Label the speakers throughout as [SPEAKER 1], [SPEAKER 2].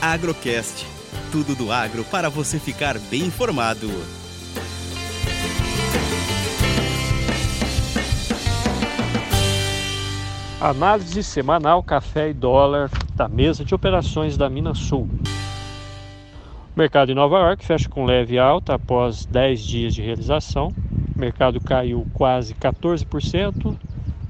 [SPEAKER 1] Agrocast. Tudo do agro para você ficar bem informado.
[SPEAKER 2] Análise semanal café e dólar da mesa de operações da Minas Sul. O mercado em Nova York fecha com leve alta após 10 dias de realização. O mercado caiu quase 14%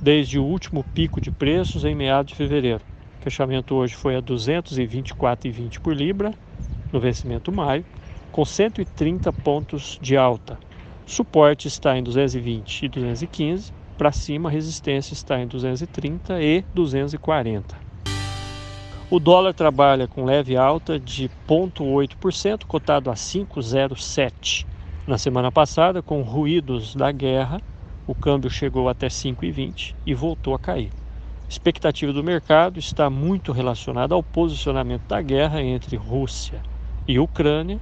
[SPEAKER 2] desde o último pico de preços em meados de fevereiro. Fechamento hoje foi a 224,20 por libra no vencimento maio, com 130 pontos de alta. Suporte está em 220 e 215, para cima resistência está em 230 e 240. O dólar trabalha com leve alta de 0,8%, cotado a 5,07. Na semana passada, com ruídos da guerra, o câmbio chegou até 5,20 e voltou a cair. Expectativa do mercado está muito relacionada ao posicionamento da guerra entre Rússia e Ucrânia.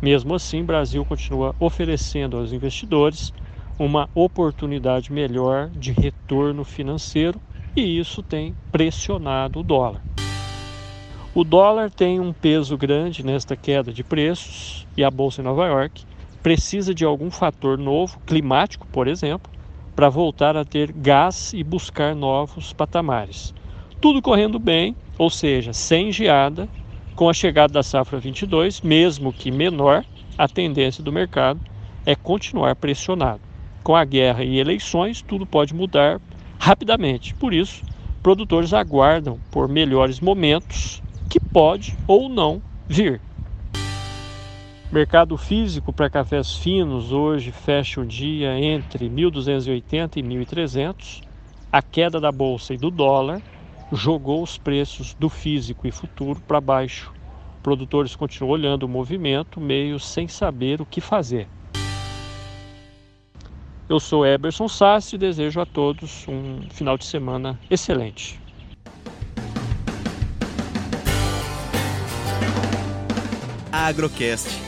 [SPEAKER 2] Mesmo assim, Brasil continua oferecendo aos investidores uma oportunidade melhor de retorno financeiro e isso tem pressionado o dólar. O dólar tem um peso grande nesta queda de preços e a bolsa em Nova York precisa de algum fator novo, climático, por exemplo, para voltar a ter gás e buscar novos patamares. Tudo correndo bem, ou seja, sem geada, com a chegada da safra 22, mesmo que menor, a tendência do mercado é continuar pressionado. Com a guerra e eleições, tudo pode mudar rapidamente. Por isso, produtores aguardam por melhores momentos que pode ou não vir. Mercado físico para cafés finos hoje fecha o dia entre 1.280 e 1.300. A queda da bolsa e do dólar jogou os preços do físico e futuro para baixo. Produtores continuam olhando o movimento, meio sem saber o que fazer. Eu sou Eberson Sassi e desejo a todos um final de semana excelente.
[SPEAKER 1] Agrocast.